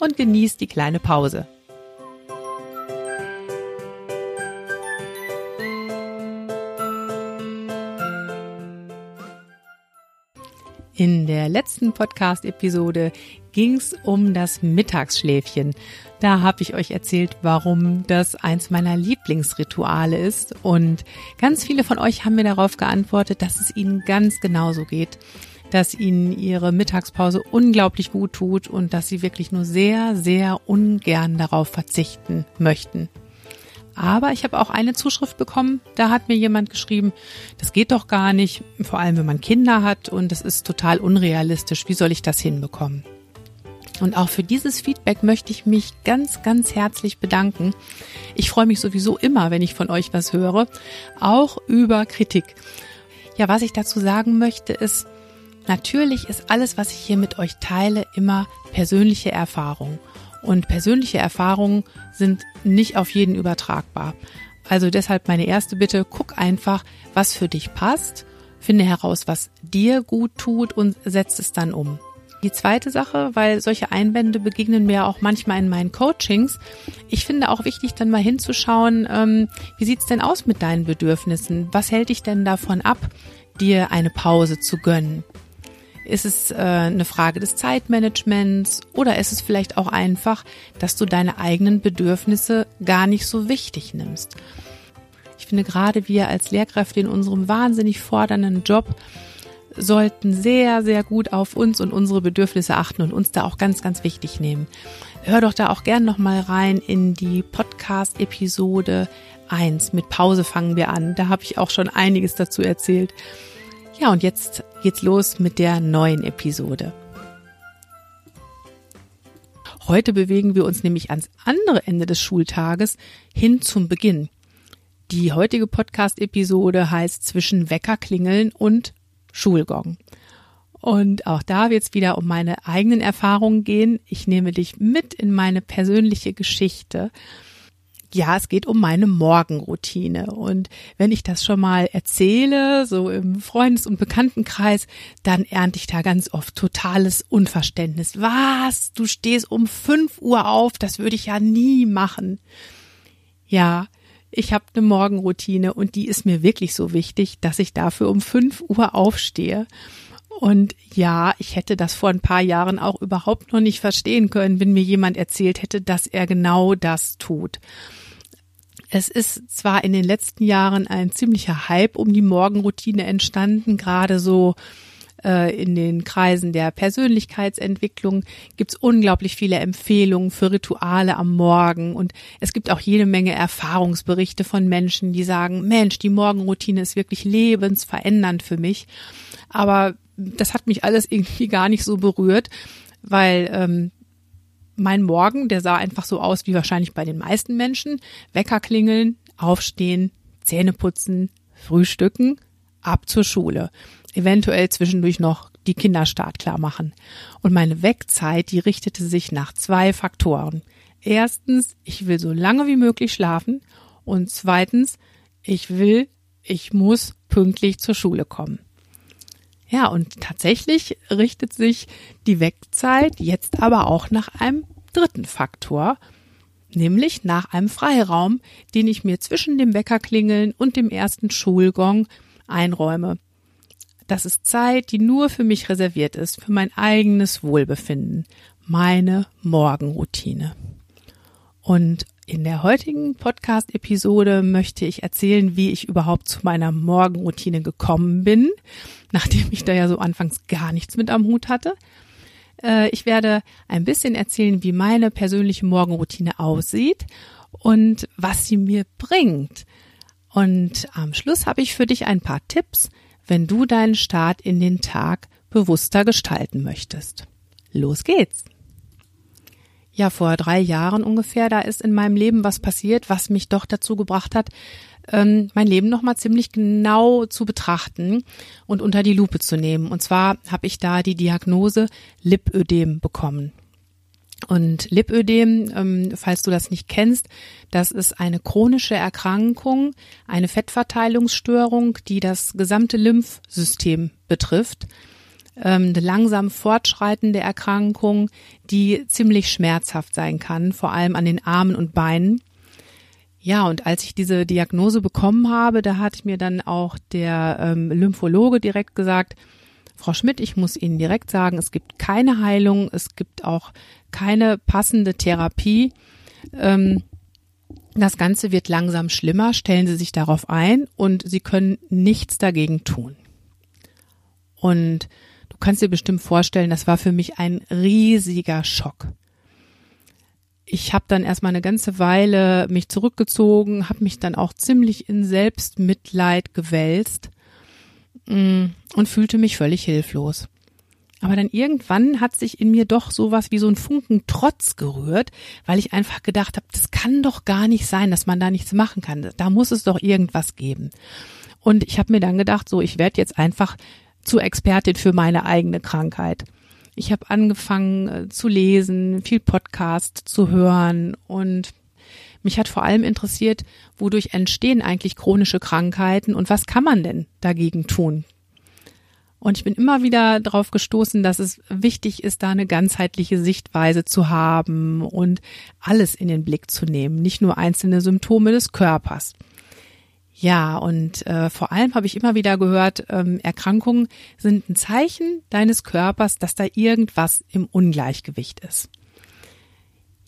und genieß die kleine Pause. In der letzten Podcast-Episode ging es um das Mittagsschläfchen. Da habe ich euch erzählt, warum das eins meiner Lieblingsrituale ist. Und ganz viele von euch haben mir darauf geantwortet, dass es ihnen ganz genauso geht dass ihnen ihre Mittagspause unglaublich gut tut und dass sie wirklich nur sehr, sehr ungern darauf verzichten möchten. Aber ich habe auch eine Zuschrift bekommen, da hat mir jemand geschrieben, das geht doch gar nicht, vor allem wenn man Kinder hat und das ist total unrealistisch, wie soll ich das hinbekommen? Und auch für dieses Feedback möchte ich mich ganz, ganz herzlich bedanken. Ich freue mich sowieso immer, wenn ich von euch was höre, auch über Kritik. Ja, was ich dazu sagen möchte, ist, Natürlich ist alles, was ich hier mit euch teile, immer persönliche Erfahrung. Und persönliche Erfahrungen sind nicht auf jeden übertragbar. Also deshalb meine erste Bitte, guck einfach, was für dich passt, finde heraus, was dir gut tut und setz es dann um. Die zweite Sache, weil solche Einwände begegnen mir auch manchmal in meinen Coachings. Ich finde auch wichtig, dann mal hinzuschauen, ähm, wie sieht's denn aus mit deinen Bedürfnissen? Was hält dich denn davon ab, dir eine Pause zu gönnen? Ist es äh, eine Frage des Zeitmanagements oder ist es vielleicht auch einfach, dass du deine eigenen Bedürfnisse gar nicht so wichtig nimmst? Ich finde gerade wir als Lehrkräfte in unserem wahnsinnig fordernden Job sollten sehr, sehr gut auf uns und unsere Bedürfnisse achten und uns da auch ganz, ganz wichtig nehmen. Hör doch da auch gern nochmal rein in die Podcast-Episode 1. Mit Pause fangen wir an. Da habe ich auch schon einiges dazu erzählt. Ja, und jetzt geht's los mit der neuen Episode. Heute bewegen wir uns nämlich ans andere Ende des Schultages hin zum Beginn. Die heutige Podcast-Episode heißt zwischen Weckerklingeln und Schulgong. Und auch da wird es wieder um meine eigenen Erfahrungen gehen. Ich nehme dich mit in meine persönliche Geschichte ja, es geht um meine Morgenroutine. Und wenn ich das schon mal erzähle, so im Freundes- und Bekanntenkreis, dann ernte ich da ganz oft totales Unverständnis. Was? Du stehst um fünf Uhr auf? Das würde ich ja nie machen. Ja, ich habe eine Morgenroutine und die ist mir wirklich so wichtig, dass ich dafür um fünf Uhr aufstehe. Und ja, ich hätte das vor ein paar Jahren auch überhaupt noch nicht verstehen können, wenn mir jemand erzählt hätte, dass er genau das tut. Es ist zwar in den letzten Jahren ein ziemlicher Hype um die Morgenroutine entstanden, gerade so äh, in den Kreisen der Persönlichkeitsentwicklung gibt es unglaublich viele Empfehlungen für Rituale am Morgen und es gibt auch jede Menge Erfahrungsberichte von Menschen, die sagen, Mensch, die Morgenroutine ist wirklich lebensverändernd für mich. Aber das hat mich alles irgendwie gar nicht so berührt, weil ähm, mein Morgen, der sah einfach so aus wie wahrscheinlich bei den meisten Menschen. Wecker klingeln, aufstehen, Zähne putzen, frühstücken, ab zur Schule. Eventuell zwischendurch noch die Kinderstart klar machen. Und meine Wegzeit, die richtete sich nach zwei Faktoren. Erstens, ich will so lange wie möglich schlafen. Und zweitens, ich will, ich muss pünktlich zur Schule kommen. Ja, und tatsächlich richtet sich die Wegzeit jetzt aber auch nach einem dritten Faktor, nämlich nach einem Freiraum, den ich mir zwischen dem Weckerklingeln und dem ersten Schulgong einräume. Das ist Zeit, die nur für mich reserviert ist, für mein eigenes Wohlbefinden, meine Morgenroutine. Und in der heutigen Podcast-Episode möchte ich erzählen, wie ich überhaupt zu meiner Morgenroutine gekommen bin, nachdem ich da ja so anfangs gar nichts mit am Hut hatte. Äh, ich werde ein bisschen erzählen, wie meine persönliche Morgenroutine aussieht und was sie mir bringt. Und am Schluss habe ich für dich ein paar Tipps, wenn du deinen Start in den Tag bewusster gestalten möchtest. Los geht's! Ja, vor drei Jahren ungefähr, da ist in meinem Leben was passiert, was mich doch dazu gebracht hat, ähm, mein Leben nochmal ziemlich genau zu betrachten und unter die Lupe zu nehmen. Und zwar habe ich da die Diagnose Lipödem bekommen. Und Lipödem, ähm, falls du das nicht kennst, das ist eine chronische Erkrankung, eine Fettverteilungsstörung, die das gesamte Lymphsystem betrifft. Ähm, langsam fortschreitende Erkrankung, die ziemlich schmerzhaft sein kann, vor allem an den Armen und Beinen. Ja, und als ich diese Diagnose bekommen habe, da hat mir dann auch der ähm, Lymphologe direkt gesagt, Frau Schmidt, ich muss Ihnen direkt sagen, es gibt keine Heilung, es gibt auch keine passende Therapie. Ähm, das Ganze wird langsam schlimmer, stellen Sie sich darauf ein und Sie können nichts dagegen tun. Und kannst dir bestimmt vorstellen, das war für mich ein riesiger Schock. Ich habe dann erstmal eine ganze Weile mich zurückgezogen, habe mich dann auch ziemlich in Selbstmitleid gewälzt mm, und fühlte mich völlig hilflos. Aber dann irgendwann hat sich in mir doch sowas wie so ein Funken Trotz gerührt, weil ich einfach gedacht habe, das kann doch gar nicht sein, dass man da nichts machen kann. Da muss es doch irgendwas geben. Und ich habe mir dann gedacht, so, ich werde jetzt einfach zur Expertin für meine eigene Krankheit. Ich habe angefangen äh, zu lesen, viel Podcast zu hören und mich hat vor allem interessiert, wodurch entstehen eigentlich chronische Krankheiten und was kann man denn dagegen tun? Und ich bin immer wieder darauf gestoßen, dass es wichtig ist, da eine ganzheitliche Sichtweise zu haben und alles in den Blick zu nehmen, nicht nur einzelne Symptome des Körpers. Ja, und äh, vor allem habe ich immer wieder gehört, ähm, Erkrankungen sind ein Zeichen deines Körpers, dass da irgendwas im Ungleichgewicht ist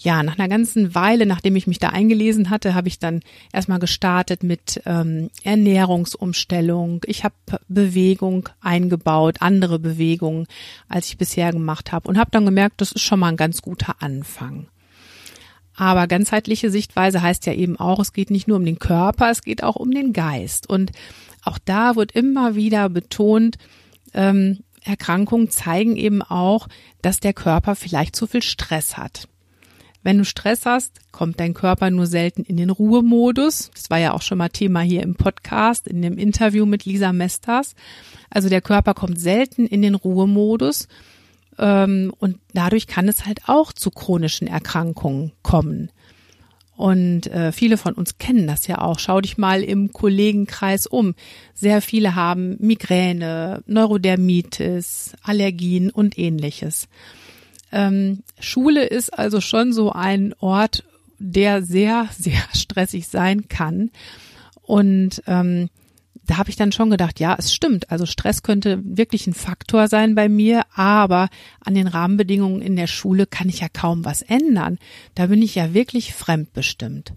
ja, nach einer ganzen Weile, nachdem ich mich da eingelesen hatte, habe ich dann erstmal gestartet mit ähm, Ernährungsumstellung. Ich habe Bewegung eingebaut, andere Bewegungen, als ich bisher gemacht habe und habe dann gemerkt, das ist schon mal ein ganz guter Anfang. Aber ganzheitliche Sichtweise heißt ja eben auch, es geht nicht nur um den Körper, es geht auch um den Geist. Und auch da wird immer wieder betont, ähm, Erkrankungen zeigen eben auch, dass der Körper vielleicht zu viel Stress hat. Wenn du Stress hast, kommt dein Körper nur selten in den Ruhemodus. Das war ja auch schon mal Thema hier im Podcast, in dem Interview mit Lisa Mesters. Also der Körper kommt selten in den Ruhemodus. Ähm, und dadurch kann es halt auch zu chronischen Erkrankungen kommen. Und äh, viele von uns kennen das ja auch. Schau dich mal im Kollegenkreis um. Sehr viele haben Migräne, Neurodermitis, Allergien und ähnliches. Ähm, Schule ist also schon so ein Ort, der sehr, sehr stressig sein kann. Und ähm, da habe ich dann schon gedacht, ja, es stimmt. Also Stress könnte wirklich ein Faktor sein bei mir, aber an den Rahmenbedingungen in der Schule kann ich ja kaum was ändern. Da bin ich ja wirklich fremdbestimmt.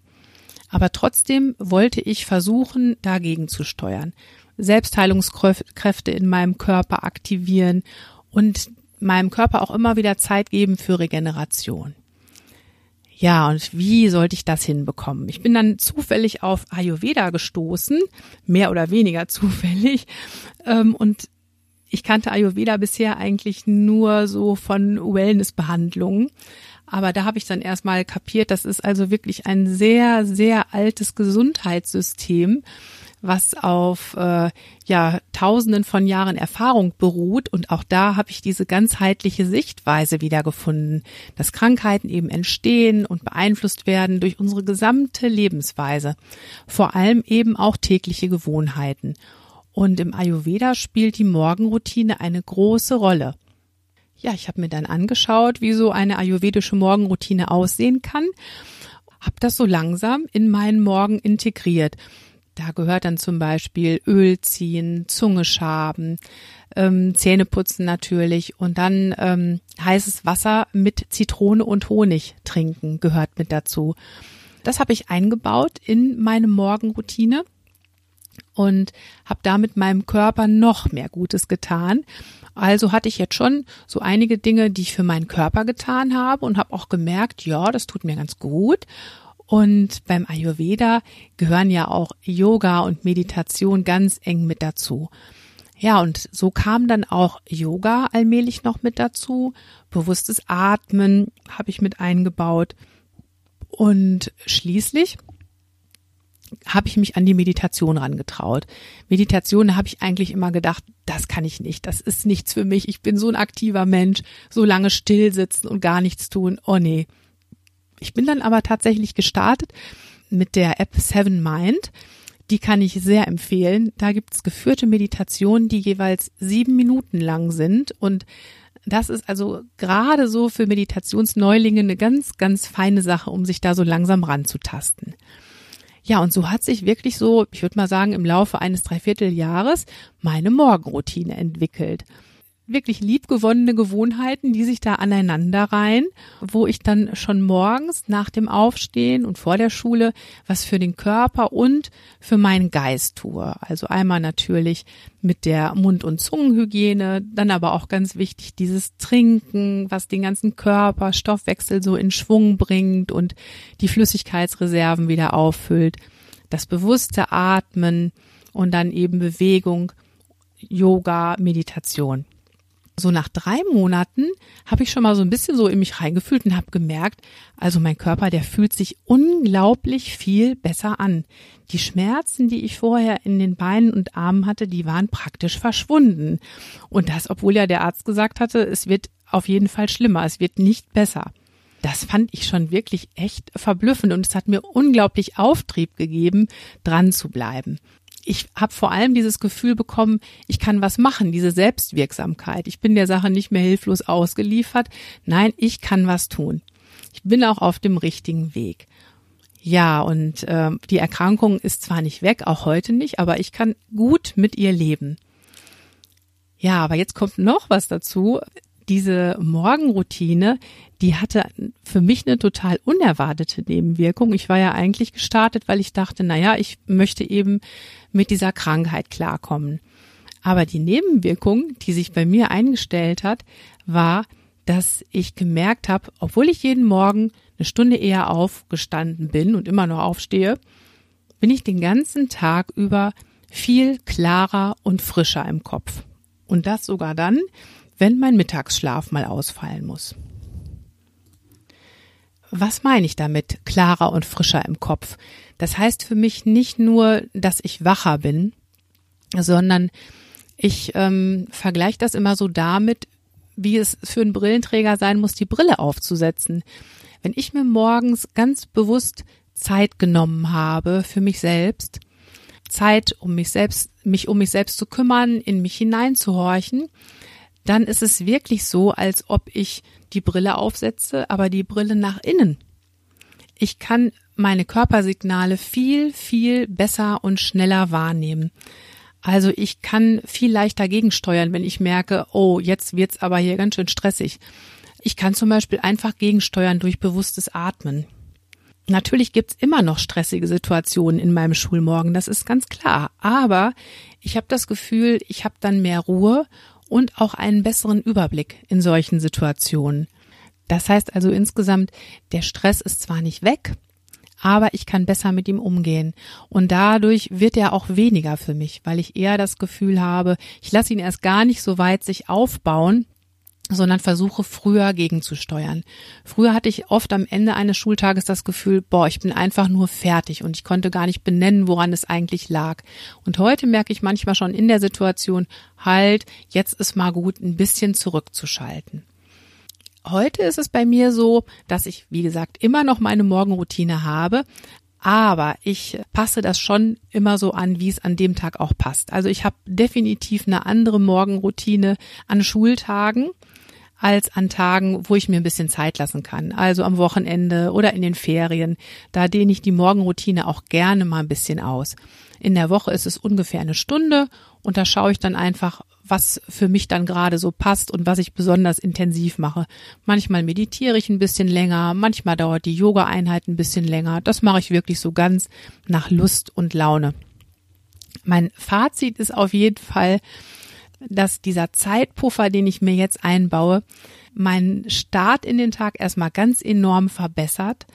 Aber trotzdem wollte ich versuchen, dagegen zu steuern. Selbstheilungskräfte in meinem Körper aktivieren und meinem Körper auch immer wieder Zeit geben für Regeneration. Ja, und wie sollte ich das hinbekommen? Ich bin dann zufällig auf Ayurveda gestoßen, mehr oder weniger zufällig. Ähm, und ich kannte Ayurveda bisher eigentlich nur so von Wellnessbehandlungen. Aber da habe ich dann erstmal kapiert, das ist also wirklich ein sehr, sehr altes Gesundheitssystem was auf äh, ja Tausenden von Jahren Erfahrung beruht. Und auch da habe ich diese ganzheitliche Sichtweise wiedergefunden, dass Krankheiten eben entstehen und beeinflusst werden durch unsere gesamte Lebensweise, vor allem eben auch tägliche Gewohnheiten. Und im Ayurveda spielt die Morgenroutine eine große Rolle. Ja, ich habe mir dann angeschaut, wie so eine ayurvedische Morgenroutine aussehen kann, habe das so langsam in meinen Morgen integriert da gehört dann zum Beispiel Öl ziehen, Zunge schaben, ähm, Zähne putzen natürlich und dann ähm, heißes Wasser mit Zitrone und Honig trinken gehört mit dazu. Das habe ich eingebaut in meine Morgenroutine und habe damit meinem Körper noch mehr Gutes getan. Also hatte ich jetzt schon so einige Dinge, die ich für meinen Körper getan habe und habe auch gemerkt, ja, das tut mir ganz gut. Und beim Ayurveda gehören ja auch Yoga und Meditation ganz eng mit dazu. Ja, und so kam dann auch Yoga allmählich noch mit dazu. Bewusstes Atmen habe ich mit eingebaut. Und schließlich habe ich mich an die Meditation rangetraut. Meditation habe ich eigentlich immer gedacht, das kann ich nicht, das ist nichts für mich. Ich bin so ein aktiver Mensch, so lange still sitzen und gar nichts tun. Oh nee. Ich bin dann aber tatsächlich gestartet mit der App Seven Mind. Die kann ich sehr empfehlen. Da gibt's geführte Meditationen, die jeweils sieben Minuten lang sind und das ist also gerade so für Meditationsneulinge eine ganz, ganz feine Sache, um sich da so langsam ranzutasten. Ja, und so hat sich wirklich so, ich würde mal sagen, im Laufe eines Dreivierteljahres meine Morgenroutine entwickelt wirklich liebgewonnene Gewohnheiten, die sich da aneinander reihen, wo ich dann schon morgens nach dem Aufstehen und vor der Schule was für den Körper und für meinen Geist tue. Also einmal natürlich mit der Mund- und Zungenhygiene, dann aber auch ganz wichtig dieses Trinken, was den ganzen Körper, Stoffwechsel so in Schwung bringt und die Flüssigkeitsreserven wieder auffüllt, das bewusste Atmen und dann eben Bewegung, Yoga, Meditation so nach drei Monaten habe ich schon mal so ein bisschen so in mich reingefühlt und habe gemerkt, also mein Körper, der fühlt sich unglaublich viel besser an. Die Schmerzen, die ich vorher in den Beinen und Armen hatte, die waren praktisch verschwunden. Und das, obwohl ja der Arzt gesagt hatte, es wird auf jeden Fall schlimmer, es wird nicht besser. Das fand ich schon wirklich echt verblüffend und es hat mir unglaublich Auftrieb gegeben, dran zu bleiben ich habe vor allem dieses Gefühl bekommen, ich kann was machen, diese Selbstwirksamkeit. Ich bin der Sache nicht mehr hilflos ausgeliefert. Nein, ich kann was tun. Ich bin auch auf dem richtigen Weg. Ja, und äh, die Erkrankung ist zwar nicht weg, auch heute nicht, aber ich kann gut mit ihr leben. Ja, aber jetzt kommt noch was dazu diese Morgenroutine, die hatte für mich eine total unerwartete Nebenwirkung. Ich war ja eigentlich gestartet, weil ich dachte, na ja, ich möchte eben mit dieser Krankheit klarkommen. Aber die Nebenwirkung, die sich bei mir eingestellt hat, war, dass ich gemerkt habe, obwohl ich jeden Morgen eine Stunde eher aufgestanden bin und immer noch aufstehe, bin ich den ganzen Tag über viel klarer und frischer im Kopf. Und das sogar dann, wenn mein Mittagsschlaf mal ausfallen muss. Was meine ich damit klarer und frischer im Kopf? Das heißt für mich nicht nur, dass ich wacher bin, sondern ich ähm, vergleiche das immer so damit, wie es für einen Brillenträger sein muss, die Brille aufzusetzen. Wenn ich mir morgens ganz bewusst Zeit genommen habe für mich selbst, Zeit, um mich selbst, mich um mich selbst zu kümmern, in mich hineinzuhorchen, dann ist es wirklich so, als ob ich die Brille aufsetze, aber die Brille nach innen. Ich kann meine Körpersignale viel, viel besser und schneller wahrnehmen. Also ich kann viel leichter gegensteuern, wenn ich merke, oh, jetzt wird's aber hier ganz schön stressig. Ich kann zum Beispiel einfach gegensteuern durch bewusstes Atmen. Natürlich gibt's immer noch stressige Situationen in meinem Schulmorgen, das ist ganz klar. Aber ich habe das Gefühl, ich habe dann mehr Ruhe und auch einen besseren Überblick in solchen Situationen. Das heißt also insgesamt, der Stress ist zwar nicht weg, aber ich kann besser mit ihm umgehen. Und dadurch wird er auch weniger für mich, weil ich eher das Gefühl habe, ich lasse ihn erst gar nicht so weit sich aufbauen, sondern versuche früher gegenzusteuern. Früher hatte ich oft am Ende eines Schultages das Gefühl, boah, ich bin einfach nur fertig und ich konnte gar nicht benennen, woran es eigentlich lag. Und heute merke ich manchmal schon in der Situation, halt, jetzt ist mal gut, ein bisschen zurückzuschalten. Heute ist es bei mir so, dass ich, wie gesagt, immer noch meine Morgenroutine habe, aber ich passe das schon immer so an, wie es an dem Tag auch passt. Also ich habe definitiv eine andere Morgenroutine an Schultagen als an Tagen, wo ich mir ein bisschen Zeit lassen kann. Also am Wochenende oder in den Ferien. Da dehne ich die Morgenroutine auch gerne mal ein bisschen aus. In der Woche ist es ungefähr eine Stunde und da schaue ich dann einfach, was für mich dann gerade so passt und was ich besonders intensiv mache. Manchmal meditiere ich ein bisschen länger, manchmal dauert die Yoga-Einheit ein bisschen länger. Das mache ich wirklich so ganz nach Lust und Laune. Mein Fazit ist auf jeden Fall, dass dieser Zeitpuffer, den ich mir jetzt einbaue, meinen Start in den Tag erstmal ganz enorm verbessert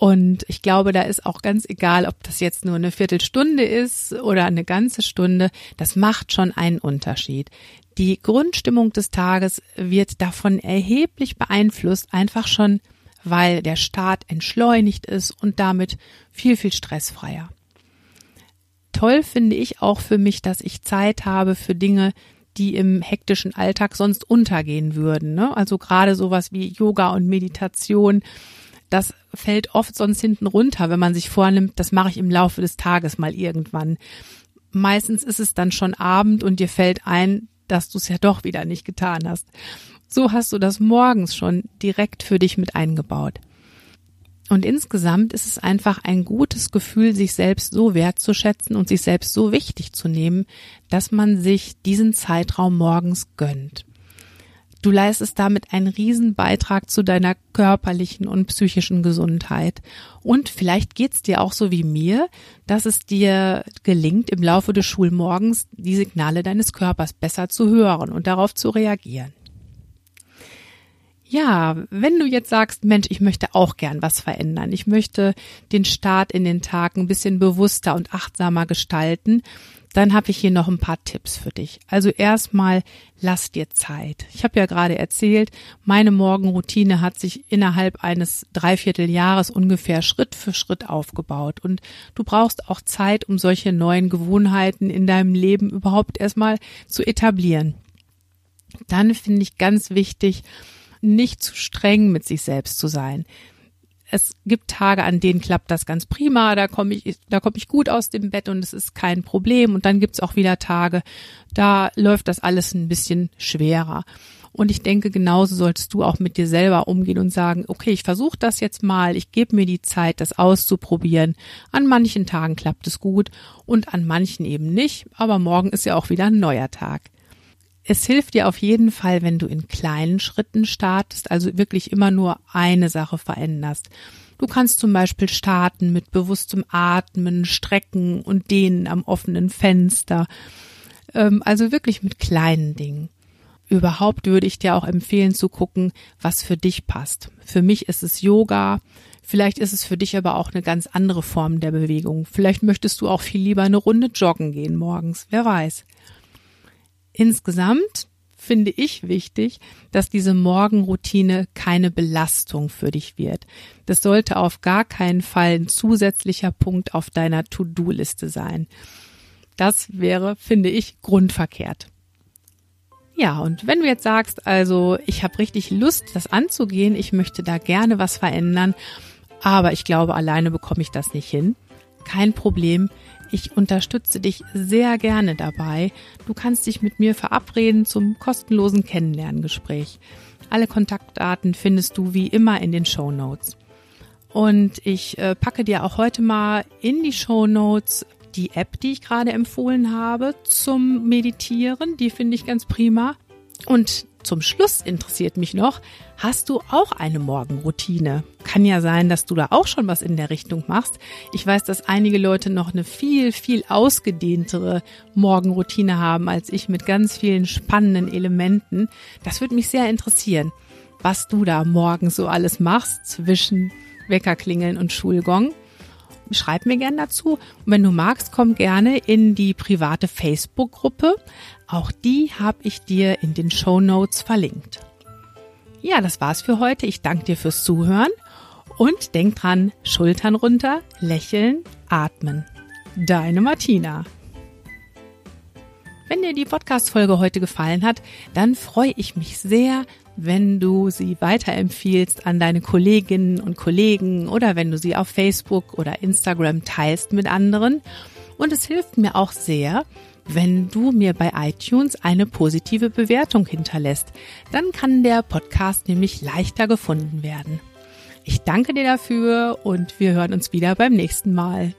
Und ich glaube, da ist auch ganz egal, ob das jetzt nur eine Viertelstunde ist oder eine ganze Stunde. Das macht schon einen Unterschied. Die Grundstimmung des Tages wird davon erheblich beeinflusst, einfach schon, weil der Start entschleunigt ist und damit viel, viel stressfreier. Toll finde ich auch für mich, dass ich Zeit habe für Dinge, die im hektischen Alltag sonst untergehen würden. Ne? Also gerade sowas wie Yoga und Meditation das fällt oft sonst hinten runter, wenn man sich vornimmt, das mache ich im Laufe des Tages mal irgendwann. Meistens ist es dann schon Abend und dir fällt ein, dass du es ja doch wieder nicht getan hast. So hast du das morgens schon direkt für dich mit eingebaut. Und insgesamt ist es einfach ein gutes Gefühl, sich selbst so wertzuschätzen und sich selbst so wichtig zu nehmen, dass man sich diesen Zeitraum morgens gönnt. Du leistest damit einen riesen Beitrag zu deiner körperlichen und psychischen Gesundheit. Und vielleicht geht's dir auch so wie mir, dass es dir gelingt, im Laufe des Schulmorgens die Signale deines Körpers besser zu hören und darauf zu reagieren. Ja, wenn du jetzt sagst, Mensch, ich möchte auch gern was verändern. Ich möchte den Start in den Tag ein bisschen bewusster und achtsamer gestalten dann habe ich hier noch ein paar Tipps für dich. Also erstmal, lass dir Zeit. Ich habe ja gerade erzählt, meine Morgenroutine hat sich innerhalb eines Dreivierteljahres ungefähr Schritt für Schritt aufgebaut. Und du brauchst auch Zeit, um solche neuen Gewohnheiten in deinem Leben überhaupt erstmal zu etablieren. Dann finde ich ganz wichtig, nicht zu streng mit sich selbst zu sein es gibt Tage, an denen klappt das ganz prima, da komme ich, da komme ich gut aus dem Bett und es ist kein Problem. Und dann gibt's auch wieder Tage, da läuft das alles ein bisschen schwerer. Und ich denke, genauso solltest du auch mit dir selber umgehen und sagen, okay, ich versuche das jetzt mal, ich gebe mir die Zeit, das auszuprobieren. An manchen Tagen klappt es gut und an manchen eben nicht, aber morgen ist ja auch wieder ein neuer Tag. Es hilft dir auf jeden Fall, wenn du in kleinen Schritten startest, also wirklich immer nur eine Sache veränderst. Du kannst zum Beispiel starten mit bewusstem Atmen, Strecken und Dehnen am offenen Fenster. Ähm, also wirklich mit kleinen Dingen. Überhaupt würde ich dir auch empfehlen zu gucken, was für dich passt. Für mich ist es Yoga. Vielleicht ist es für dich aber auch eine ganz andere Form der Bewegung. Vielleicht möchtest du auch viel lieber eine Runde joggen gehen morgens. Wer weiß. Insgesamt finde ich wichtig, dass diese Morgenroutine keine Belastung für dich wird. Das sollte auf gar keinen Fall ein zusätzlicher Punkt auf deiner To-Do-Liste sein. Das wäre, finde ich, grundverkehrt. Ja, und wenn du jetzt sagst, also ich habe richtig Lust, das anzugehen, ich möchte da gerne was verändern, aber ich glaube, alleine bekomme ich das nicht hin, kein Problem. Ich unterstütze dich sehr gerne dabei. Du kannst dich mit mir verabreden zum kostenlosen Kennenlerngespräch. Alle Kontaktdaten findest du wie immer in den Show Notes. Und ich äh, packe dir auch heute mal in die Show Notes die App, die ich gerade empfohlen habe zum Meditieren. Die finde ich ganz prima. Und zum Schluss interessiert mich noch, hast du auch eine Morgenroutine? Kann ja sein, dass du da auch schon was in der Richtung machst. Ich weiß, dass einige Leute noch eine viel, viel ausgedehntere Morgenroutine haben als ich mit ganz vielen spannenden Elementen. Das würde mich sehr interessieren, was du da morgens so alles machst zwischen Weckerklingeln und Schulgong schreib mir gern dazu. Und wenn du magst, komm gerne in die private Facebook-Gruppe. Auch die habe ich dir in den Show Notes verlinkt. Ja, das war's für heute. Ich danke dir fürs Zuhören und denk dran, Schultern runter, lächeln, atmen. Deine Martina. Wenn dir die Podcast-Folge heute gefallen hat, dann freue ich mich sehr, wenn du sie weiterempfiehlst an deine Kolleginnen und Kollegen oder wenn du sie auf Facebook oder Instagram teilst mit anderen. Und es hilft mir auch sehr, wenn du mir bei iTunes eine positive Bewertung hinterlässt. Dann kann der Podcast nämlich leichter gefunden werden. Ich danke dir dafür und wir hören uns wieder beim nächsten Mal.